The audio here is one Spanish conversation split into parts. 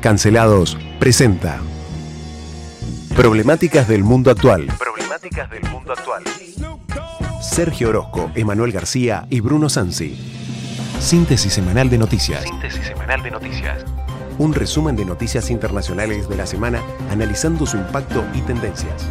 Cancelados presenta Problemáticas del mundo actual. Problemáticas del mundo actual. Sergio Orozco, Emanuel García y Bruno Sansi. Síntesis semanal de noticias. Síntesis semanal de noticias. Un resumen de noticias internacionales de la semana analizando su impacto y tendencias.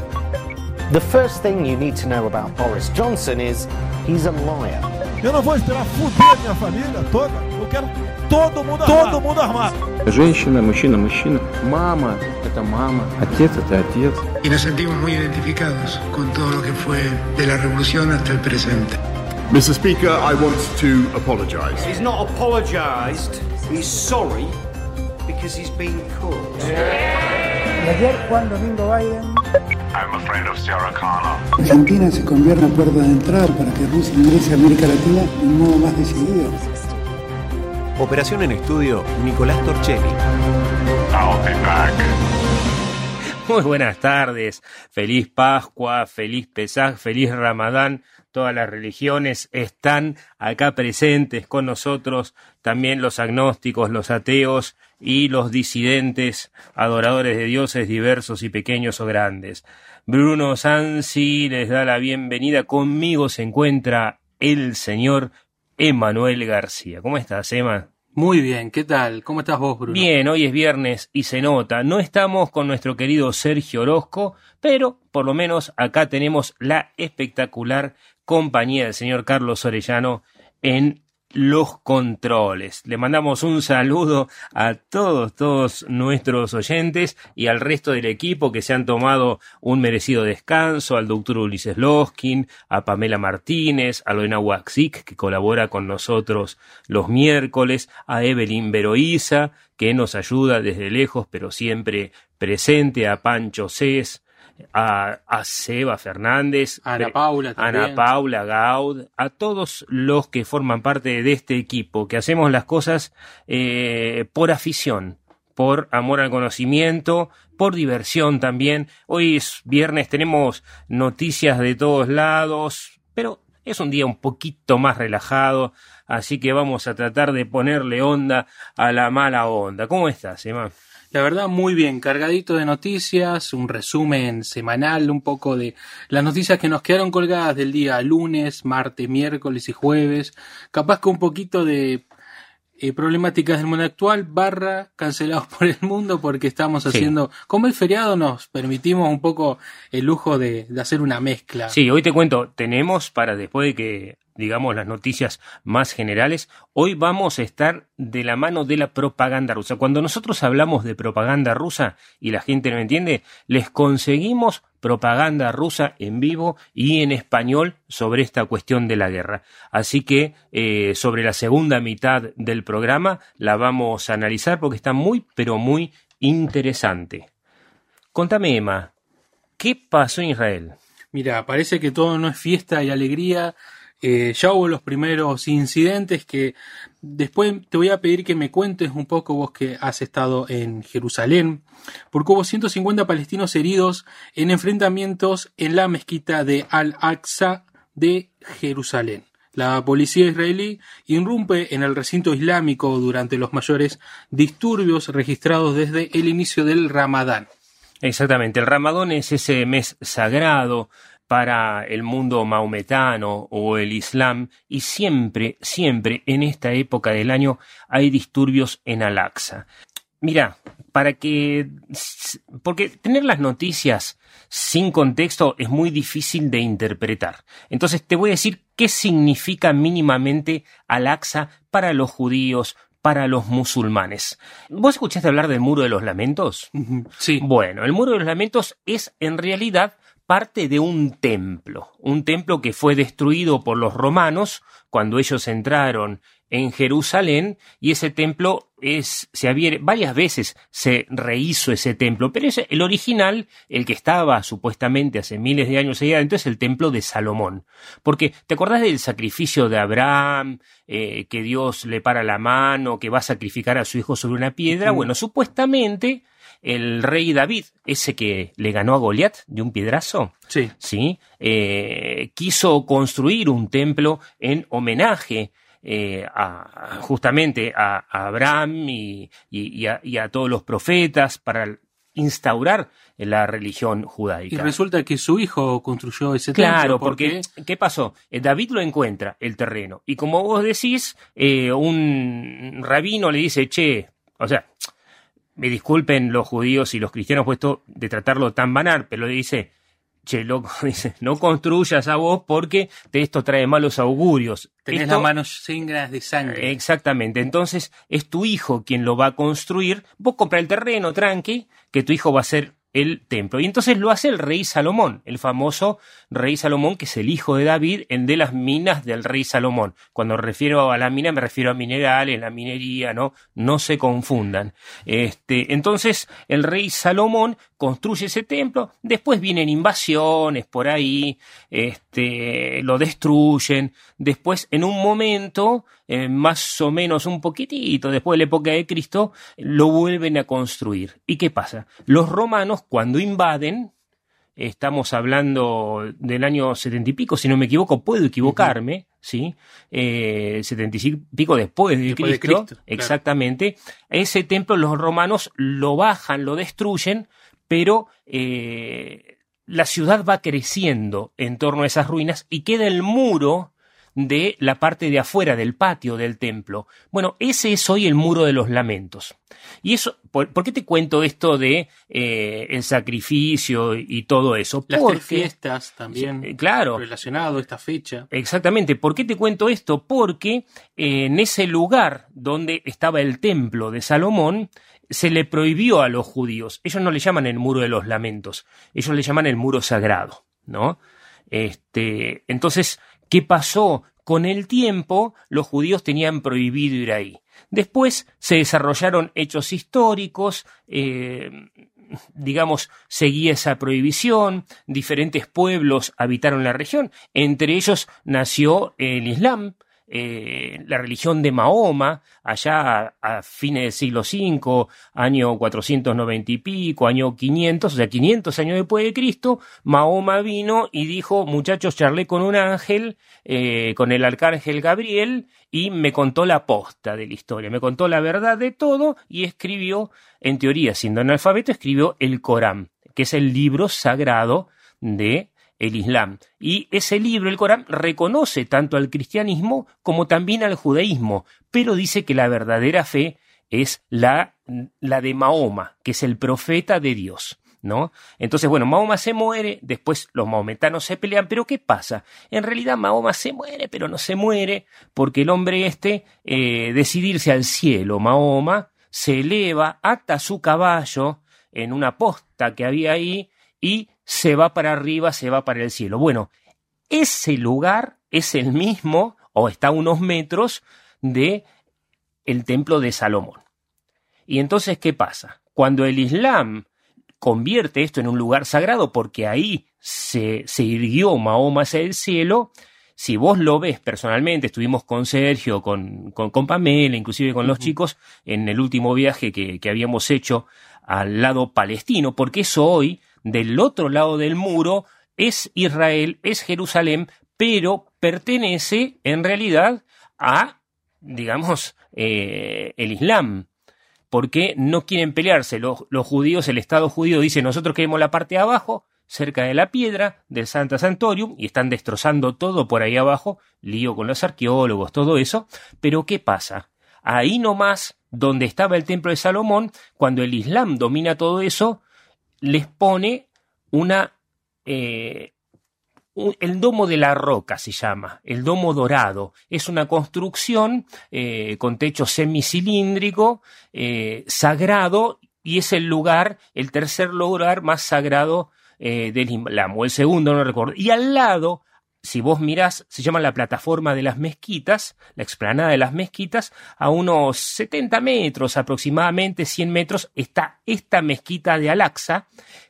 The first thing you need to know about Boris Johnson is he's a liar. Eu não vou esperar fuder minha família toda. Eu quero todo mundo armado. Todo mundo armado. Женщина, мужчина, мужчина. Мама – это мама. Отец – это отец. y nos sentimos muy identificados con todo lo que fue de la revolución hasta el presente. Mr. Speaker, I want to apologise. He's not apologised. He's sorry because he's been caught. Y ayer Juan Domingo Biden I'm a friend of Sarah Connor. Argentina se convierte en puerta de entrada para que Rusia ingrese a América Latina de un modo más decidido. Operación en estudio, Nicolás Torchelli. I'll be back. Muy buenas tardes, feliz Pascua, feliz Pesaj, feliz Ramadán. Todas las religiones están acá presentes con nosotros, también los agnósticos, los ateos y los disidentes, adoradores de dioses diversos y pequeños o grandes. Bruno Sansi les da la bienvenida. Conmigo se encuentra el señor Emanuel García. ¿Cómo estás, Emma? Muy bien, ¿qué tal? ¿Cómo estás vos, Bruno? Bien, hoy es viernes y se nota. No estamos con nuestro querido Sergio Orozco, pero por lo menos acá tenemos la espectacular compañía del señor Carlos Orellano en los controles. Le mandamos un saludo a todos, todos nuestros oyentes y al resto del equipo que se han tomado un merecido descanso, al doctor Ulises Loskin, a Pamela Martínez, a Lorena Waxic, que colabora con nosotros los miércoles, a Evelyn Veroiza, que nos ayuda desde lejos, pero siempre presente, a Pancho Cés, a, a Seba Fernández, Ana Paula también. Ana Paula Gaud, a todos los que forman parte de este equipo, que hacemos las cosas eh, por afición, por amor al conocimiento, por diversión también. Hoy es viernes, tenemos noticias de todos lados, pero es un día un poquito más relajado, así que vamos a tratar de ponerle onda a la mala onda. ¿Cómo estás, Emma? La verdad, muy bien, cargadito de noticias, un resumen semanal, un poco de las noticias que nos quedaron colgadas del día lunes, martes, miércoles y jueves. Capaz que un poquito de eh, problemáticas del mundo actual, barra cancelados por el mundo, porque estamos Sí. haciendo, como el feriado nos permitimos un poco el lujo de, de hacer una mezcla. Sí, hoy te cuento, tenemos para después de que digamos las noticias más generales, hoy vamos a estar de la mano de la propaganda rusa. Cuando nosotros hablamos de propaganda rusa y la gente no entiende, les conseguimos propaganda rusa en vivo y en español sobre esta cuestión de la guerra. Así que eh, sobre la segunda mitad del programa la vamos a analizar porque está muy, pero muy interesante. Contame, Emma, ¿qué pasó en Israel? Mira, parece que todo no es fiesta y alegría. Eh, ya hubo los primeros incidentes que después te voy a pedir que me cuentes un poco vos que has estado en Jerusalén, porque hubo 150 palestinos heridos en enfrentamientos en la mezquita de Al-Aqsa de Jerusalén. La policía israelí irrumpe en el recinto islámico durante los mayores disturbios registrados desde el inicio del Ramadán. Exactamente, el Ramadán es ese mes sagrado para el mundo maometano o el Islam y siempre, siempre en esta época del año hay disturbios en Al-Aqsa. Mira, para que... porque tener las noticias sin contexto es muy difícil de interpretar. Entonces te voy a decir qué significa mínimamente Al-Aqsa para los judíos, para los musulmanes. ¿Vos escuchaste hablar del Muro de los Lamentos? Sí. Bueno, el Muro de los Lamentos es en realidad parte de un templo, un templo que fue destruido por los romanos cuando ellos entraron en Jerusalén y ese templo es se había varias veces se rehizo ese templo, pero ese, el original, el que estaba supuestamente hace miles de años allá adentro es el templo de Salomón, porque te acordás del sacrificio de Abraham, eh, que Dios le para la mano, que va a sacrificar a su hijo sobre una piedra, bueno, supuestamente el rey David, ese que le ganó a Goliat de un piedrazo, Sí. ¿sí? Eh, quiso construir un templo en homenaje eh, a, justamente a, a Abraham y, y, y, a, y, a, todos los profetas para instaurar la religión judaica. Y resulta que su hijo construyó ese templo. Claro, porque, porque ¿qué pasó? Eh, David lo encuentra, el terreno, y como vos decís, eh, un rabino le dice, che, o sea, me disculpen los judíos y los cristianos puesto de tratarlo tan banal, pero dice, che, loco, dice, no construyas a vos porque esto trae malos augurios. Tenés esto, las manos llenas de sangre. Exactamente, entonces es tu hijo quien lo va a construir, vos compra el terreno, tranqui, que tu hijo va a ser el templo. Y entonces lo hace el rey Salomón, el famoso rey Salomón, que es el hijo de David, en de las minas del rey Salomón. Cuando refiero a la mina, me refiero a minerales, la minería, ¿no? No se confundan. Este, entonces, el rey Salomón construye ese templo, después vienen invasiones por ahí, este, lo destruyen, después en un momento, eh, más o menos un poquitito después de la época de Cristo, lo vuelven a construir. ¿Y qué pasa? Los romanos cuando invaden, estamos hablando del año setenta y pico, si no me equivoco, puedo equivocarme, uh -huh. ¿sí? Eh, setenta y pico después de después Cristo, de Cristo exactamente. Claro. Ese templo los romanos lo bajan, lo destruyen, pero eh, la ciudad va creciendo en torno a esas ruinas y queda el muro de la parte de afuera del patio del templo. Bueno, ese es hoy el muro de los lamentos. Y eso, ¿por, ¿por qué te cuento esto de eh, el sacrificio y todo eso? Las Porque, tres fiestas también. claro. Relacionado a esta fecha. Exactamente. ¿Por qué te cuento esto? Porque eh, en ese lugar donde estaba el templo de Salomón, se le prohibió a los judíos. Ellos no le llaman el muro de los lamentos. Ellos le llaman el muro sagrado, ¿no? Este, entonces, ¿Qué pasó? Con el tiempo, los judíos tenían prohibido ir ahí. Después se desarrollaron hechos históricos, eh, digamos, seguía esa prohibición, diferentes pueblos habitaron la región, entre ellos nació el Islam, eh, la religión de Mahoma, allá a, fines del siglo V, año 490 y pico, año 500, o sea, 500 años después de Cristo, Mahoma vino y dijo, muchachos, charlé con un ángel, eh, con el arcángel Gabriel, y me contó la posta de la historia, me contó la verdad de todo y escribió, en teoría, siendo analfabeto, escribió el Corán, que es el libro sagrado de el Islam. Y ese libro, el Corán, reconoce tanto al cristianismo como también al judaísmo, pero dice que la verdadera fe es la, la de Mahoma, que es el profeta de Dios. ¿No? Entonces, bueno, Mahoma se muere, después los mahometanos se pelean, pero ¿qué pasa? En realidad Mahoma se muere, pero no se muere, porque el hombre este eh, decidirse al cielo, Mahoma, se eleva, ata su caballo en una posta que había ahí y se va para arriba, se va para el cielo. Bueno, ese lugar es el mismo, o está a unos metros, de el templo de Salomón. Y entonces, ¿qué pasa? Cuando el Islam convierte esto en un lugar sagrado, porque ahí se, se irguió Mahoma hacia el cielo, si vos lo ves personalmente, estuvimos con Sergio, con, con, con Pamela, inclusive con uh -huh. los chicos, en el último viaje que, que habíamos hecho al lado palestino, porque eso hoy del otro lado del muro es Israel, es Jerusalén, pero pertenece en realidad a, digamos, eh, el Islam. Porque no quieren pelearse. Los, los, judíos, el Estado judío dice, nosotros queremos la parte de abajo, cerca de la piedra del Santa Santorium, y están destrozando todo por ahí abajo, lío con los arqueólogos, todo eso. Pero ¿qué pasa? Ahí nomás, donde estaba el templo de Salomón, cuando el Islam domina todo eso, les pone una... Eh, el domo de la roca se llama, el domo dorado. Es una construcción eh, con techo semicilíndrico, eh, sagrado, y es el lugar, el tercer lugar más sagrado del Islam, o el segundo, no recuerdo. Y al lado, si vos mirás, se llama la plataforma de las mezquitas, la explanada de las mezquitas, a unos 70 metros aproximadamente, 100 metros, está esta mezquita de Al-Aqsa,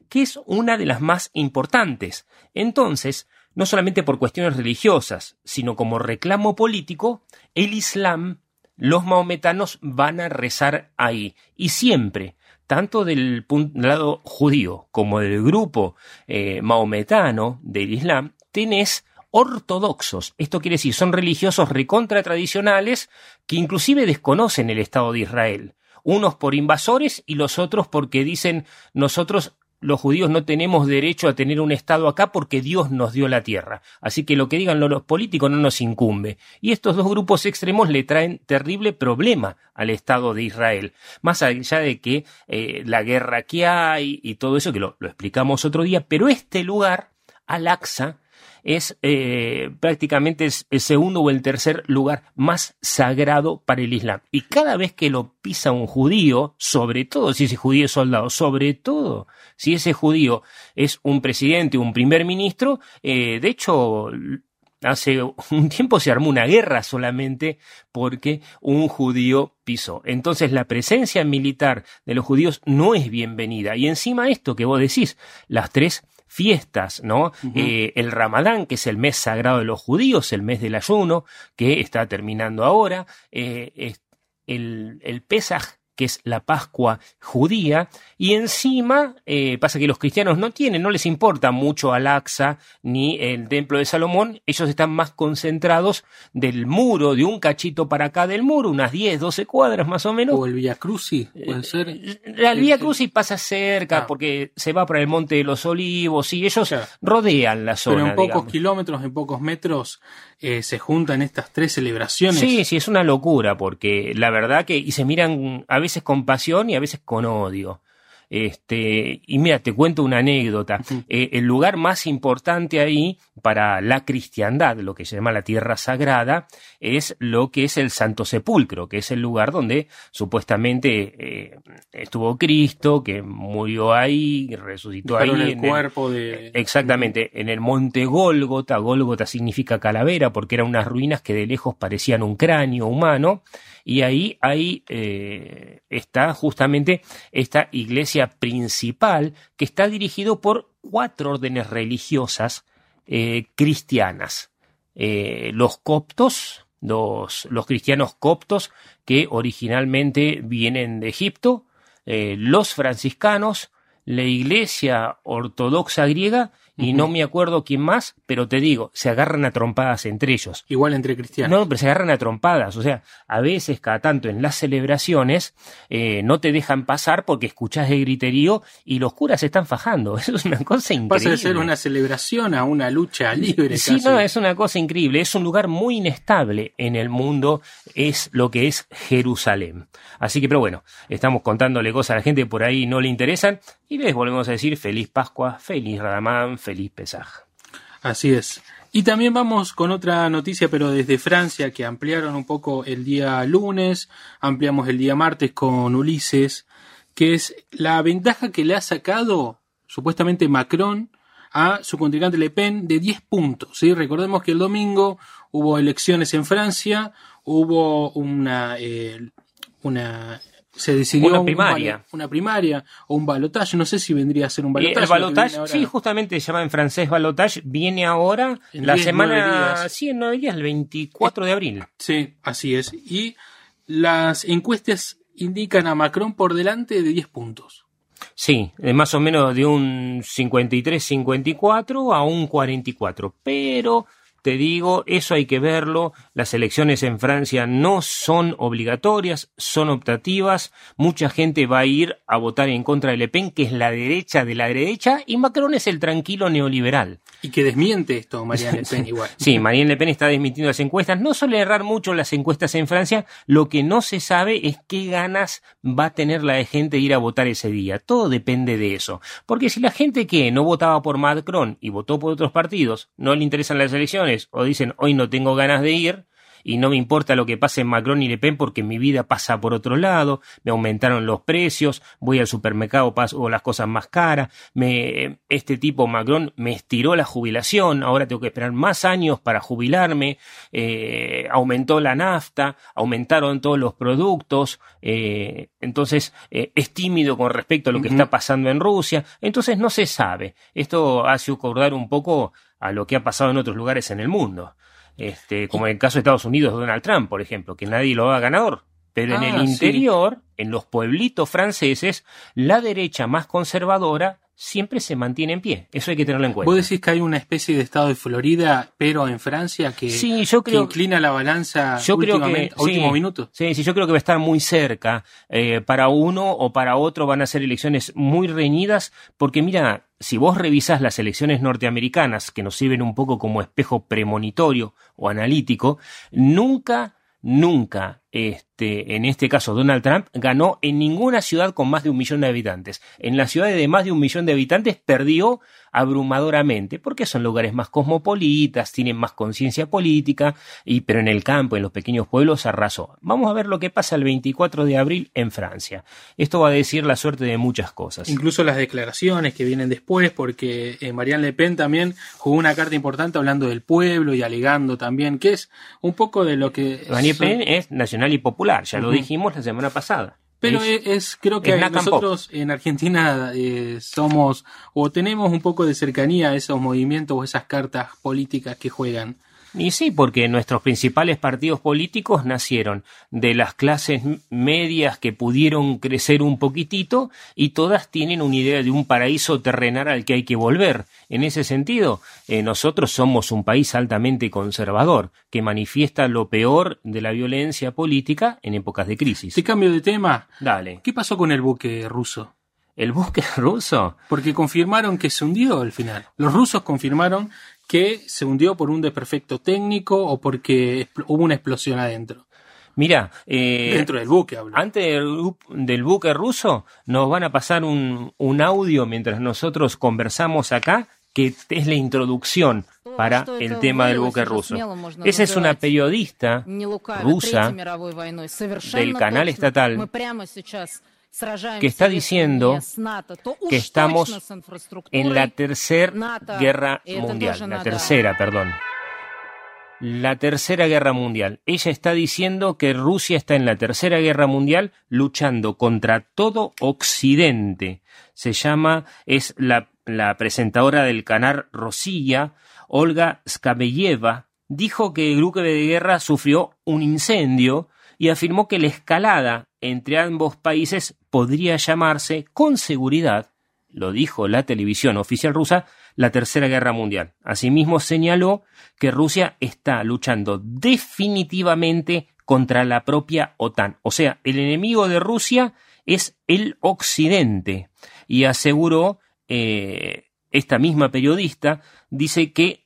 que es una de las más importantes. Entonces, no solamente por cuestiones religiosas, sino como reclamo político, el Islam, los maometanos van a rezar ahí. Y siempre, tanto del lado judío como del grupo eh, maometano del Islam, tenés ortodoxos. Esto quiere decir, son religiosos recontra tradicionales que inclusive desconocen el Estado de Israel. Unos por invasores y los otros porque dicen nosotros los judíos no tenemos derecho a tener un Estado acá porque Dios nos dio la tierra. Así que lo que digan los políticos no nos incumbe. Y estos dos grupos extremos le traen terrible problema al Estado de Israel. Más allá de que eh, la guerra que hay y todo eso, que lo, lo explicamos otro día, pero este lugar, Al-Aqsa, es eh, prácticamente es el segundo o el tercer lugar más sagrado para el Islam. Y cada vez que lo pisa un judío, sobre todo si ese judío es soldado, sobre todo si ese judío es un presidente, un primer ministro, eh, de hecho hace un tiempo se armó una guerra solamente porque un judío pisó. Entonces la presencia militar de los judíos no es bienvenida. Y encima esto que vos decís, las tres fiestas, ¿no? eh, el Ramadán, que es el mes sagrado de los judíos, el mes del ayuno, que está terminando ahora, eh, el, el Pesaj, que es la Pascua judía, y encima eh, pasa que los cristianos no tienen, no les importa mucho Al-Aqsa ni el Templo de Salomón, ellos están más concentrados del muro, de un cachito para acá del muro, unas 10, 12 cuadras más o menos. O el Via Crucis, puede ser. La Via Crucis pasa cerca ah. porque se va para el Monte de los Olivos y ellos claro. rodean la zona. Pero en pocos digamos. kilómetros, en pocos metros, eh, se juntan estas tres celebraciones. Sí, sí, es una locura porque la verdad que y se miran a veces con pasión y a veces con odio. Este, y mira, te cuento una anécdota. Uh -huh. eh, el lugar más importante ahí para la cristiandad, lo que se llama la tierra sagrada, es lo que es el Santo Sepulcro, que es el lugar donde supuestamente eh, estuvo Cristo, que murió ahí, resucitó ahí. el cuerpo el, de. Exactamente, en el monte Gólgota. Gólgota significa calavera porque eran unas ruinas que de lejos parecían un cráneo humano y ahí, ahí eh, está justamente esta iglesia principal que está dirigido por cuatro órdenes religiosas eh, cristianas. Eh, los coptos, los, cristianos coptos que originalmente vienen de Egipto, eh, los franciscanos, la iglesia ortodoxa griega y no me acuerdo quién más, pero te digo, se agarran a trompadas entre ellos. Igual entre cristianos. No, pero se agarran a trompadas. O sea, a veces, cada tanto en las celebraciones, eh, no te dejan pasar porque escuchás el griterío y los curas se están fajando. Eso es una cosa increíble. Pasa de ser una celebración a una lucha libre. Sí, casi. no, es una cosa increíble. Es un lugar muy inestable en el mundo, es lo que es Jerusalén. Así que, pero bueno, estamos contándole cosas a la gente que por ahí no le interesan y les volvemos a decir feliz Pascua, feliz Radamán, feliz Pesaj. Así es. Y también vamos con otra noticia, pero desde Francia, que ampliaron un poco el día lunes, ampliamos el día martes con Ulises, que es la ventaja que le ha sacado supuestamente Macron a su contrincante Le Pen de 10 puntos. ¿sí? Recordemos que el domingo hubo elecciones en Francia, hubo una, eh, una se decidió una primaria. Un, una primaria o un balotaje, no sé si vendría a ser un balotaje. El balotaje, sí, justamente se llama en francés balotaje, viene ahora en la diez, semana, sí, en nueve días, el 24 de abril. Sí, así es. Y las encuestas indican a Macron por delante de 10 puntos. Sí, más o menos de un 53-54 a un 44, pero te digo, eso hay que verlo. Las elecciones en Francia no son obligatorias, son optativas. Mucha gente va a ir a votar en contra de Le Pen, que es la derecha de la derecha, y Macron es el tranquilo neoliberal. Y que desmiente esto Marianne Le Pen igual. sí, Marianne Le Pen está desmintiendo las encuestas. No suele errar mucho las encuestas en Francia. Lo que no se sabe es qué ganas va a tener la gente de ir a votar ese día. Todo depende de eso. Porque si la gente que no votaba por Macron y votó por otros partidos, no le interesan las elecciones, o dicen hoy no tengo ganas de ir y no me importa lo que pase en Macron y Le Pen porque mi vida pasa por otro lado, me aumentaron los precios, voy al supermercado paso las cosas más caras, me, este tipo Macron me estiró la jubilación, ahora tengo que esperar más años para jubilarme, eh, aumentó la nafta, aumentaron todos los productos, eh, entonces eh, es tímido con respecto a lo que uh -huh. está pasando en Rusia, entonces no se sabe, esto hace acordar un poco a lo que ha pasado en otros lugares en el mundo. Este, como en el caso de Estados Unidos, Donald Trump, por ejemplo, que nadie lo haga ganador. Pero ah, en el interior, sí. en los pueblitos franceses, la derecha más conservadora siempre se mantiene en pie. Eso hay que tenerlo en cuenta. Vos decís que hay una especie de estado de Florida, pero en Francia, que, sí, yo creo, que inclina la balanza yo creo que, a último sí, minuto. Sí, sí, yo creo que va a estar muy cerca. Eh, para uno o para otro van a ser elecciones muy reñidas, porque mira, si vos revisás las elecciones norteamericanas, que nos sirven un poco como espejo premonitorio o analítico, nunca nunca, este, en este caso Donald Trump, ganó en ninguna ciudad con más de un millón de habitantes. En las ciudades de más de un millón de habitantes perdió abrumadoramente, porque son lugares más cosmopolitas, tienen más conciencia política, y, pero en el campo, en los pequeños pueblos, arrasó. Vamos a ver lo que pasa el 24 de abril en Francia. Esto va a decir la suerte de muchas cosas. Incluso las declaraciones que vienen después, porque eh, Marianne Le Pen también jugó una carta importante hablando del pueblo y alegando también, que es un poco de lo que... Marianne Le Pen es nacional y popular, ya uh -huh. lo dijimos la semana pasada. Pero es, es creo que es nosotros en Argentina eh, somos o tenemos un poco de cercanía a esos movimientos o esas cartas políticas que juegan. Y sí, porque nuestros principales partidos políticos nacieron de las clases medias que pudieron crecer un poquitito y todas tienen una idea de un paraíso terrenal al que hay que volver. En ese sentido, eh, nosotros somos un país altamente conservador que manifiesta lo peor de la violencia política en épocas de crisis. Te cambio de tema. Dale. ¿Qué pasó con el buque ruso? ¿El buque ruso? Porque confirmaron que se hundió al final. Los rusos confirmaron que se hundió por un desperfecto técnico o porque hubo una explosión adentro. Mira, eh, dentro del buque hablo. Antes del, del, buque ruso nos van a pasar un, un audio mientras nosotros conversamos acá que es la introducción para el tema del buque ruso. Esa es una periodista rusa del canal estatal que está diciendo que estamos en la tercera guerra mundial, la tercera, perdón. La tercera guerra mundial. Ella está diciendo que Rusia está en la tercera guerra mundial luchando contra todo Occidente. Se llama, es la, la presentadora del canal Rosilla, Olga Skabeyeva, dijo que el buque de guerra sufrió un incendio y afirmó que la escalada entre ambos países podría llamarse con seguridad, lo dijo la televisión oficial rusa, la Tercera Guerra Mundial. Asimismo señaló que Rusia está luchando definitivamente contra la propia OTAN. O sea, el enemigo de Rusia es el Occidente. Y aseguró eh, esta misma periodista, dice que,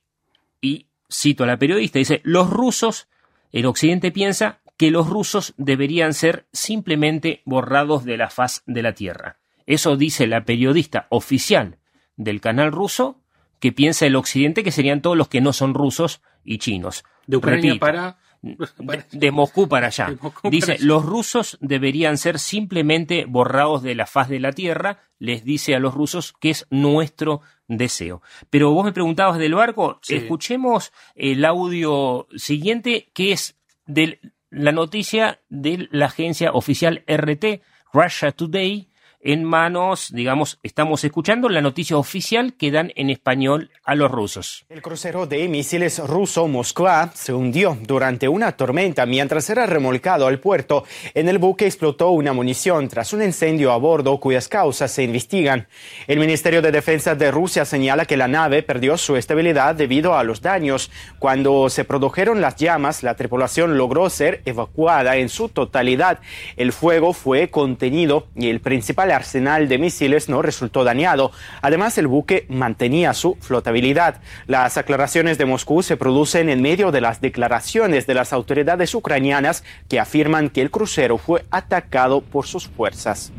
y cito a la periodista, dice, los rusos, el Occidente piensa que los rusos deberían ser simplemente borrados de la faz de la Tierra. Eso dice la periodista oficial del canal ruso que piensa el Occidente que serían todos los que no son rusos y chinos. De Ucrania Repito, para... De, de, Moscú para allá. Moscú dice, para allá. los rusos deberían ser simplemente borrados de la faz de la Tierra, les dice a los rusos que es nuestro deseo. Pero vos me preguntabas del barco, Sí. escuchemos el audio siguiente que es de la noticia de la agencia oficial RT, Russia Today, en manos, digamos, estamos escuchando la noticia oficial que dan en español a los rusos. El crucero de misiles ruso Moskva se hundió durante una tormenta mientras era remolcado al puerto. En el buque explotó una munición tras un incendio a bordo cuyas causas se investigan. El Ministerio de Defensa de Rusia señala que la nave perdió su estabilidad debido a los daños. Cuando se produjeron las llamas, la tripulación logró ser evacuada en su totalidad. El fuego fue contenido y el principal arsenal de misiles no resultó dañado. Además, el buque mantenía su flotabilidad. Las aclaraciones de Moscú se producen en medio de las declaraciones de las autoridades ucranianas que afirman que el crucero fue atacado por sus fuerzas.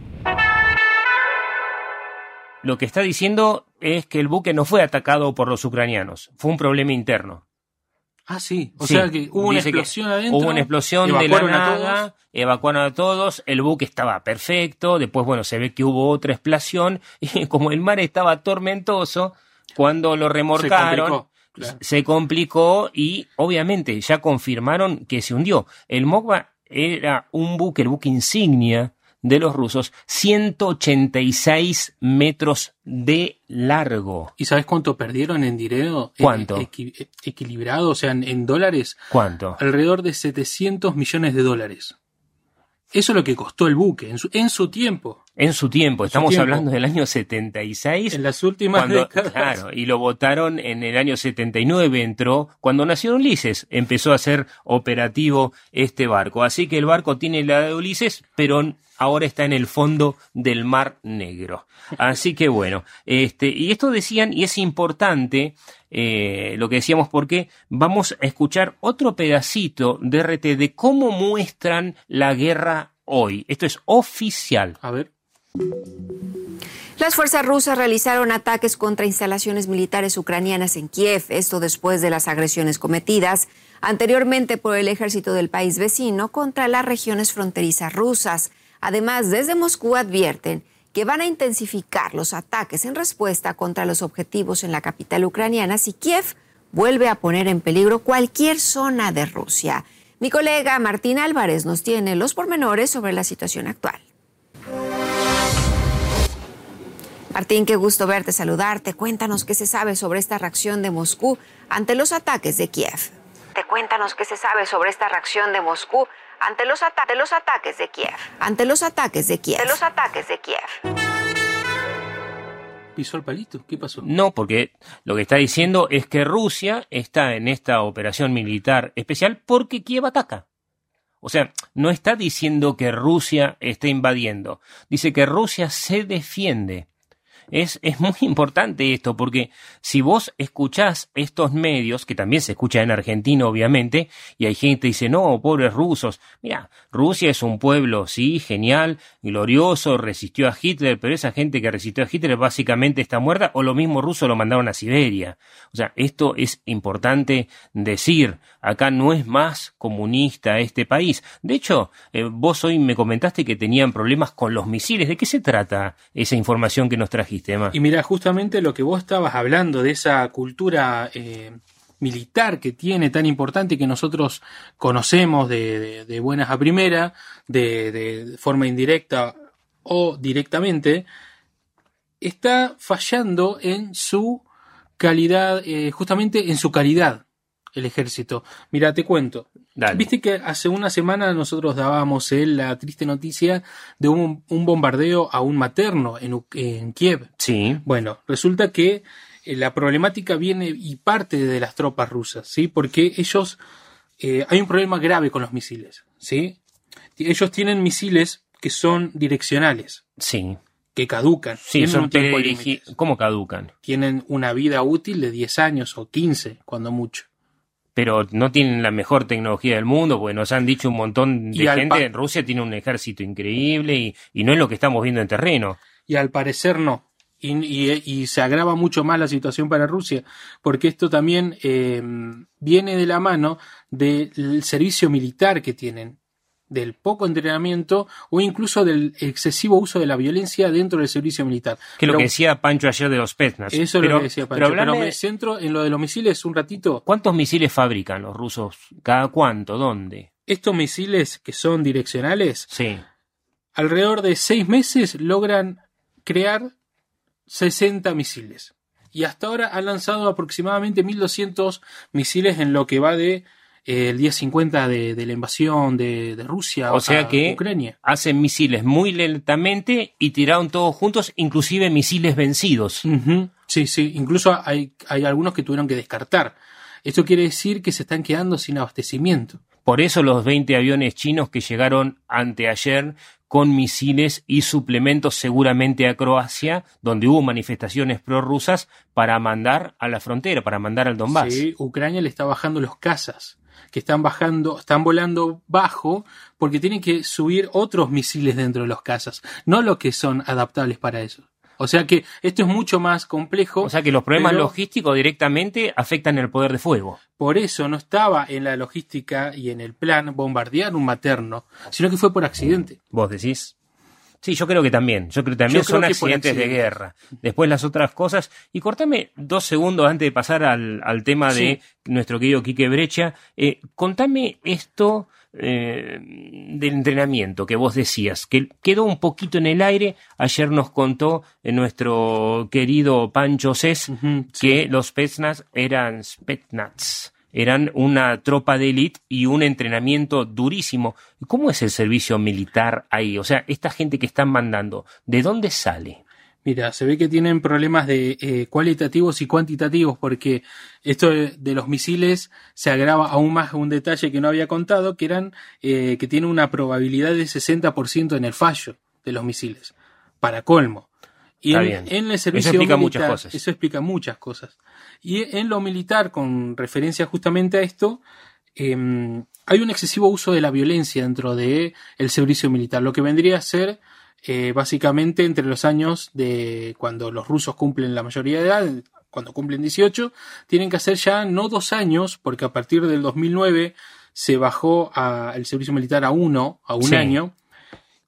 Lo que está diciendo es que el buque no fue atacado por los ucranianos, fue un problema interno. Ah, sí. O Sí, sea que hubo una dice explosión adentro. Hubo una explosión de la evacuaron a nada, todos. evacuaron a todos, el buque estaba perfecto, después, bueno, se ve que hubo otra explosión, y como el mar estaba tormentoso, cuando lo remorcaron, complicó, claro. se complicó y obviamente ya confirmaron que se hundió. El Mogba era un buque, el buque insignia de los rusos, 186 metros de largo. ¿Y sabes cuánto perdieron en dinero? Eh, ¿Cuánto? equi- equilibrado, o sea, en, en dólares. ¿Cuánto? Alrededor de 700 millones de dólares. Eso es lo que costó el buque en su, en su tiempo. En su tiempo, su estamos tiempo. hablando del año 76. En las últimas cuando- décadas. Claro, y lo votaron en el año 79, entró cuando nació Ulises, empezó a ser operativo este barco. Así que el barco tiene la de Ulises, pero ahora está en el fondo del Mar Negro. Así que bueno, este, y esto decían, y es importante eh, lo que decíamos porque vamos a escuchar otro pedacito de RT de cómo muestran la guerra hoy. Esto es oficial. A ver. Las fuerzas rusas realizaron ataques contra instalaciones militares ucranianas en Kiev, esto después de las agresiones cometidas anteriormente por el ejército del país vecino contra las regiones fronterizas rusas. Además, desde Moscú advierten que van a intensificar los ataques en respuesta contra los objetivos en la capital ucraniana si Kiev vuelve a poner en peligro cualquier zona de Rusia. Mi colega Martín Álvarez nos tiene los pormenores sobre la situación actual. Martín, qué gusto verte, saludarte. Cuéntanos qué se sabe sobre esta reacción de Moscú ante los ataques de Kiev. Te cuéntanos qué se sabe sobre esta reacción de Moscú ante los, ata- de los ataques de Kiev. Ante los ataques de Kiev. De los ataques de Kiev. ¿Pisó el palito? ¿Qué pasó? No, porque lo que está diciendo es que Rusia está en esta operación militar especial porque Kiev ataca. O sea, no está diciendo que Rusia esté invadiendo, dice que Rusia se defiende. Es, es muy importante esto, porque si vos escuchás estos medios, que también se escucha en Argentina, obviamente, y hay gente que dice, no, pobres rusos, mira, Rusia es un pueblo, sí, genial, glorioso, resistió a Hitler, pero esa gente que resistió a Hitler básicamente está muerta, o lo mismo ruso lo mandaron a Siberia. O sea, esto es importante decir, acá no es más comunista este país. De hecho, eh, vos hoy me comentaste que tenían problemas con los misiles. ¿De qué se trata esa información que nos trajiste, Y mira, justamente lo que vos estabas hablando de esa cultura eh, militar que tiene tan importante que nosotros conocemos de, buenas a primera, de, de forma indirecta o directamente, está fallando en su calidad, eh, justamente en su calidad, el ejército. Mira, te cuento. Dale. Viste que hace una semana nosotros dábamos eh, la triste noticia de un, un bombardeo a un materno en, en Kiev. Sí. Bueno, resulta que eh, la problemática viene y parte de las tropas rusas, ¿sí? Porque ellos, eh, hay un problema grave con los misiles, ¿sí? Ellos tienen misiles que son direccionales, Sí. que caducan. Sí, son. ¿Cómo caducan? Tienen una vida útil de 10 años o 15, cuando mucho. Pero no tienen la mejor tecnología del mundo, porque nos han dicho un montón de Y gente. Rusia tiene un ejército increíble y, y no es lo que estamos viendo en terreno. Y al parecer no. Y, y- y se agrava mucho más la situación para Rusia, porque esto también eh, viene de la mano del servicio militar que tienen, del poco entrenamiento o incluso del excesivo uso de la violencia dentro del servicio militar. Que es lo que decía Pancho ayer de los Petnas. Eso es pero, lo que decía Pancho. Pero, Pero, hablame- me centro en lo de los misiles un ratito. ¿Cuántos misiles fabrican los rusos? ¿Cada cuánto? ¿Dónde? Estos misiles que son direccionales, Sí. alrededor de seis meses logran crear 60 misiles. Y hasta ahora han lanzado aproximadamente 1200 misiles en lo que va de el día 50 de, de la invasión de, de Rusia O sea a que Ucrania. hacen misiles muy lentamente y tiraron todos juntos, inclusive misiles vencidos. Sí, sí. Incluso hay, hay algunos que tuvieron que descartar. Esto quiere decir que se están quedando sin abastecimiento. Por eso los 20 aviones chinos que llegaron anteayer con misiles y suplementos seguramente a Croacia, donde hubo manifestaciones prorrusas para mandar a la frontera, para mandar al Donbass. Sí, Ucrania le está bajando los cazas, que están bajando, están volando bajo porque tienen que subir otros misiles dentro de los cazas, no los que son adaptables para eso. O sea que esto es mucho más complejo. O sea que los problemas logísticos directamente afectan el poder de fuego. Por eso no estaba en la logística y en el plan bombardear un materno, sino que fue por accidente. ¿Vos decís? Sí, yo creo que también. Yo creo que también Yo creo son que accidentes de guerra. Después las otras cosas. Y cortame dos segundos antes de pasar al, al tema de nuestro querido Quique Brecha. Eh, contame esto eh, del entrenamiento que vos decías, que quedó un poquito en el aire. Ayer nos contó eh, nuestro querido Pancho Cés que los Spetsnaz eran Spetsnaz. Eran una tropa de élite y un entrenamiento durísimo. ¿Cómo es el servicio militar ahí? O sea, esta gente que están mandando, ¿de dónde sale? Mira, se ve que tienen problemas de eh, cualitativos y cuantitativos porque esto de, de, los misiles se agrava aún más un detalle que no había contado, que eran eh, que tiene una probabilidad de 60% en el fallo de los misiles, para colmo. Y en, en, el servicio eso explica militar, muchas cosas. Eso explica muchas cosas. Y en lo militar, con referencia justamente a esto, eh, hay un excesivo uso de la violencia dentro del el servicio militar, lo que vendría a ser eh, básicamente entre los años de cuando los rusos cumplen la mayoría de edad, cuando cumplen 18, tienen que hacer ya no dos años, porque a partir del 2009 se bajó a, el servicio militar a uno, a un Sí. año.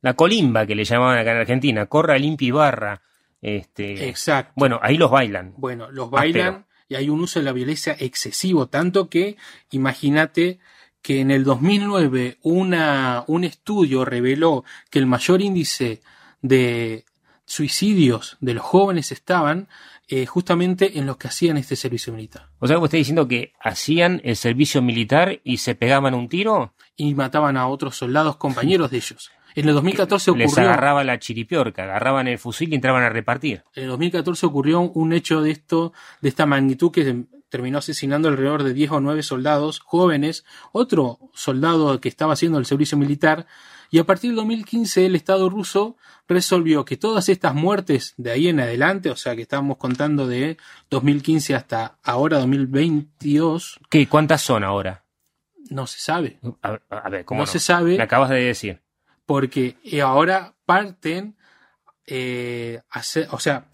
La colimba que le llamaban acá en Argentina, corra, limpia y barra. Este, Exacto. Bueno, ahí los bailan. Bueno, los bailan y hay un uso de la violencia excesivo, tanto que imagínate que en el 2009 una, un estudio reveló que el mayor índice de suicidios de los jóvenes estaban eh, justamente en los que hacían este servicio militar. O sea, estás diciendo que hacían el servicio militar y se pegaban un tiro. Y mataban a otros soldados compañeros de ellos. En el 2014 Les ocurrió... agarraba la chiripiorca, agarraban el fusil y entraban a repartir. En el 2014 ocurrió un hecho de esto, de esta magnitud que terminó asesinando alrededor de 10 o 9 soldados jóvenes, otro soldado que estaba haciendo el servicio militar, y a partir del 2015 el Estado ruso resolvió que todas estas muertes de ahí en adelante, o sea que estamos contando de 2015 hasta ahora 2022, ¿Qué? ¿Cuántas son ahora? no se sabe. A, a ver, ¿cómo No no? se sabe. Me acabas de decir. Porque eh, ahora parten, eh, a ser- o sea,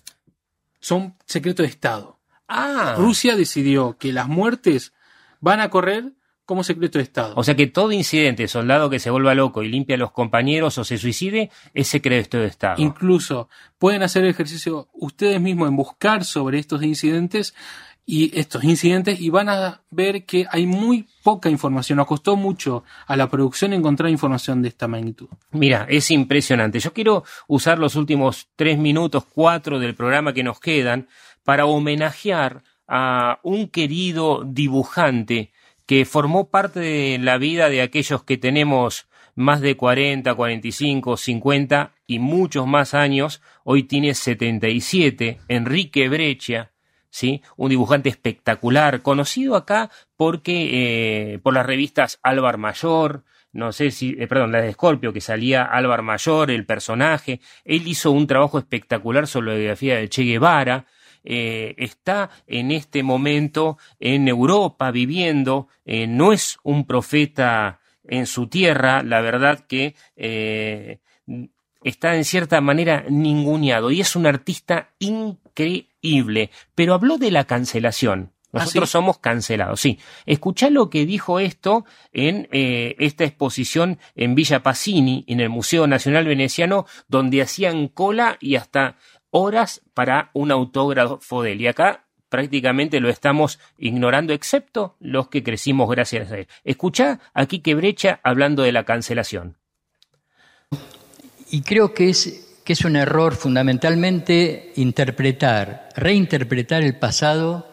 son secreto de Estado. Ah. Rusia decidió que las muertes van a correr como secreto de Estado. O sea que todo incidente, soldado que se vuelva loco y limpia a los compañeros o se suicide, es secreto de Estado. Incluso pueden hacer el ejercicio ustedes mismos en buscar sobre estos incidentes y estos incidentes y van a ver que hay muy poca información. Nos costó mucho a la producción encontrar información de esta magnitud. Mira, es impresionante. Yo quiero usar los últimos tres minutos, cuatro del programa que nos quedan para homenajear a un querido dibujante que formó parte de la vida de aquellos que tenemos más de 40, 45, 50 y muchos más años. Hoy tiene 77, Enrique Breccia, ¿sí? Un dibujante espectacular, conocido acá porque eh, por las revistas Álvar Mayor, no sé si, eh, perdón, la de Scorpio, que salía Álvar Mayor, el personaje. Él hizo un trabajo espectacular sobre la biografía de Che Guevara. Eh, está en este momento en Europa viviendo, no es un profeta en su tierra, la verdad que está en cierta manera ninguneado y es un artista increíble, pero habló de la cancelación. Nosotros ¿Ah, sí? somos cancelados, sí. Escuchá lo que dijo esto en eh, esta exposición en Villa Pacini, en el Museo Nacional Veneciano, donde hacían cola y hasta horas para un autógrafo de él. Y acá prácticamente lo estamos ignorando, excepto los que crecimos gracias a él. Escuchá a Quique Brecha hablando de la cancelación. Y creo que es, que es un error fundamentalmente interpretar, reinterpretar el pasado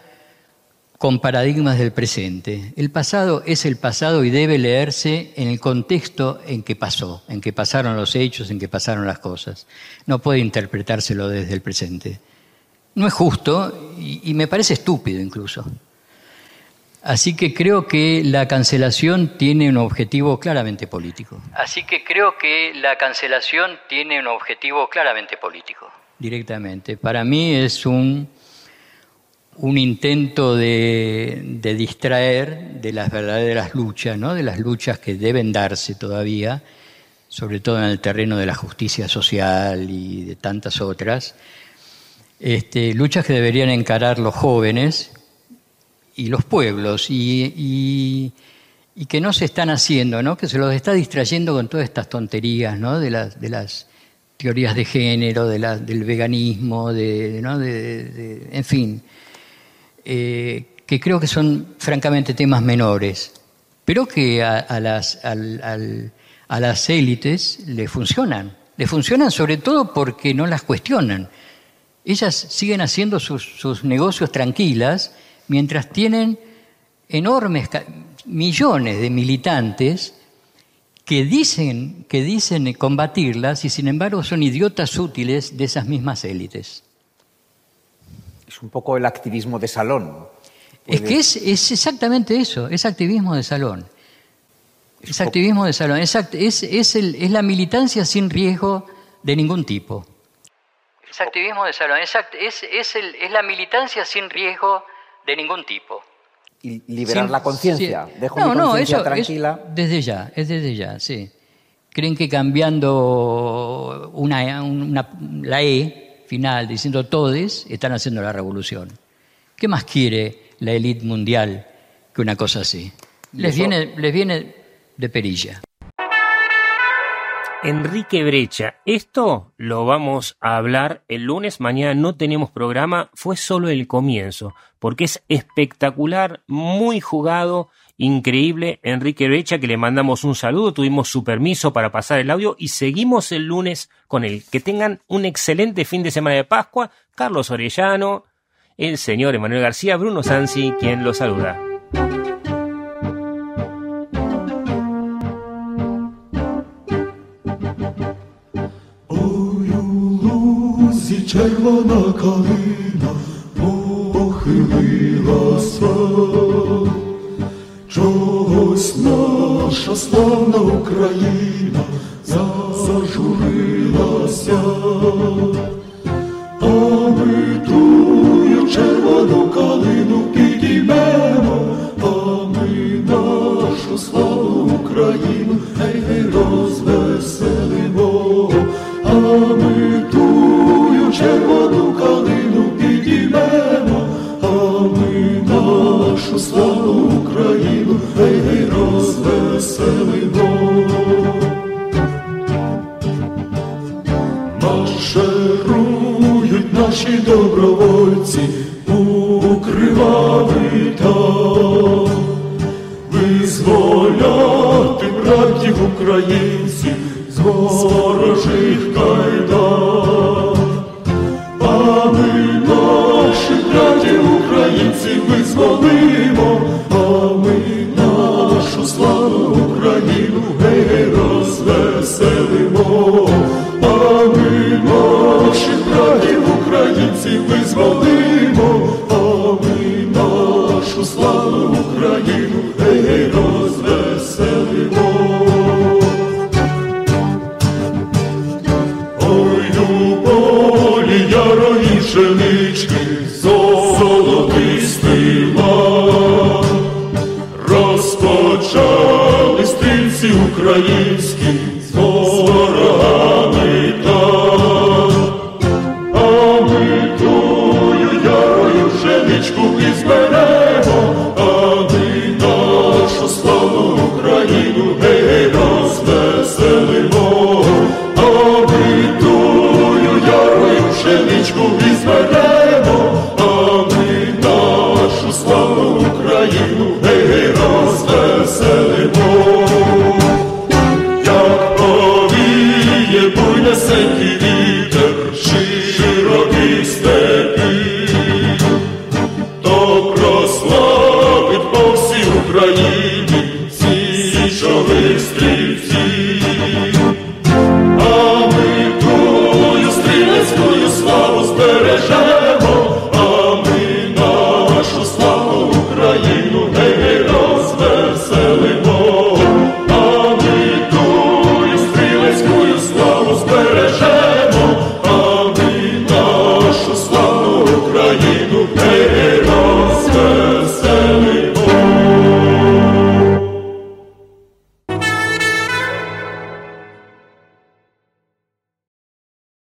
con paradigmas del presente. El pasado es el pasado y debe leerse en el contexto en que pasó, en que pasaron los hechos, en que pasaron las cosas. No puede interpretárselo desde el presente. No es justo y, y me parece estúpido incluso. Así que creo que la cancelación tiene un objetivo claramente político. Así que creo que la cancelación tiene un objetivo claramente político. Directamente. Para mí es un, un intento de, de distraer de las verdaderas luchas, ¿no? de las luchas que deben darse todavía, sobre todo en el terreno de la justicia social y de tantas otras. Este, luchas que deberían encarar los jóvenes y los pueblos y, y, que no se están haciendo, ¿no? que se los está distrayendo con todas estas tonterías ¿no? de, las, de las teorías de género, de la, del veganismo, de, ¿no? de, en fin, eh, que creo que son francamente temas menores, pero que a, las, al, a las élites le funcionan. Le funcionan sobre todo porque no las cuestionan. Ellas siguen haciendo sus negocios tranquilas mientras tienen enormes millones de militantes que dicen, que dicen combatirlas y sin embargo son idiotas útiles de esas mismas élites. Es un poco el activismo de salón. Es que es, exactamente eso, es activismo de salón. Es, activismo de salón, es, es, la militancia sin riesgo de ningún tipo. Es activismo de salón, es, la militancia sin riesgo de ningún tipo. Y liberar la conciencia, dejo no, mi conciencia no, tranquila. desde ya, es desde ya, sí. Creen que cambiando una, la E final, diciendo todes, están haciendo la revolución. ¿Qué más quiere la élite mundial que una cosa así? Les viene, les viene de perilla. Enrique Brecha, esto lo vamos a hablar el lunes, mañana no tenemos programa, fue solo el comienzo, porque es espectacular, muy jugado, increíble. Enrique Brecha, que le mandamos un saludo, tuvimos su permiso para pasar el audio y seguimos el lunes con él. Que tengan un excelente fin de semana de Pascua. Carlos Orellano, el señor Emanuel García, Bruno Sansi, quien lo saluda. kervana kavina визволяти братів українців з ворожих кайдан,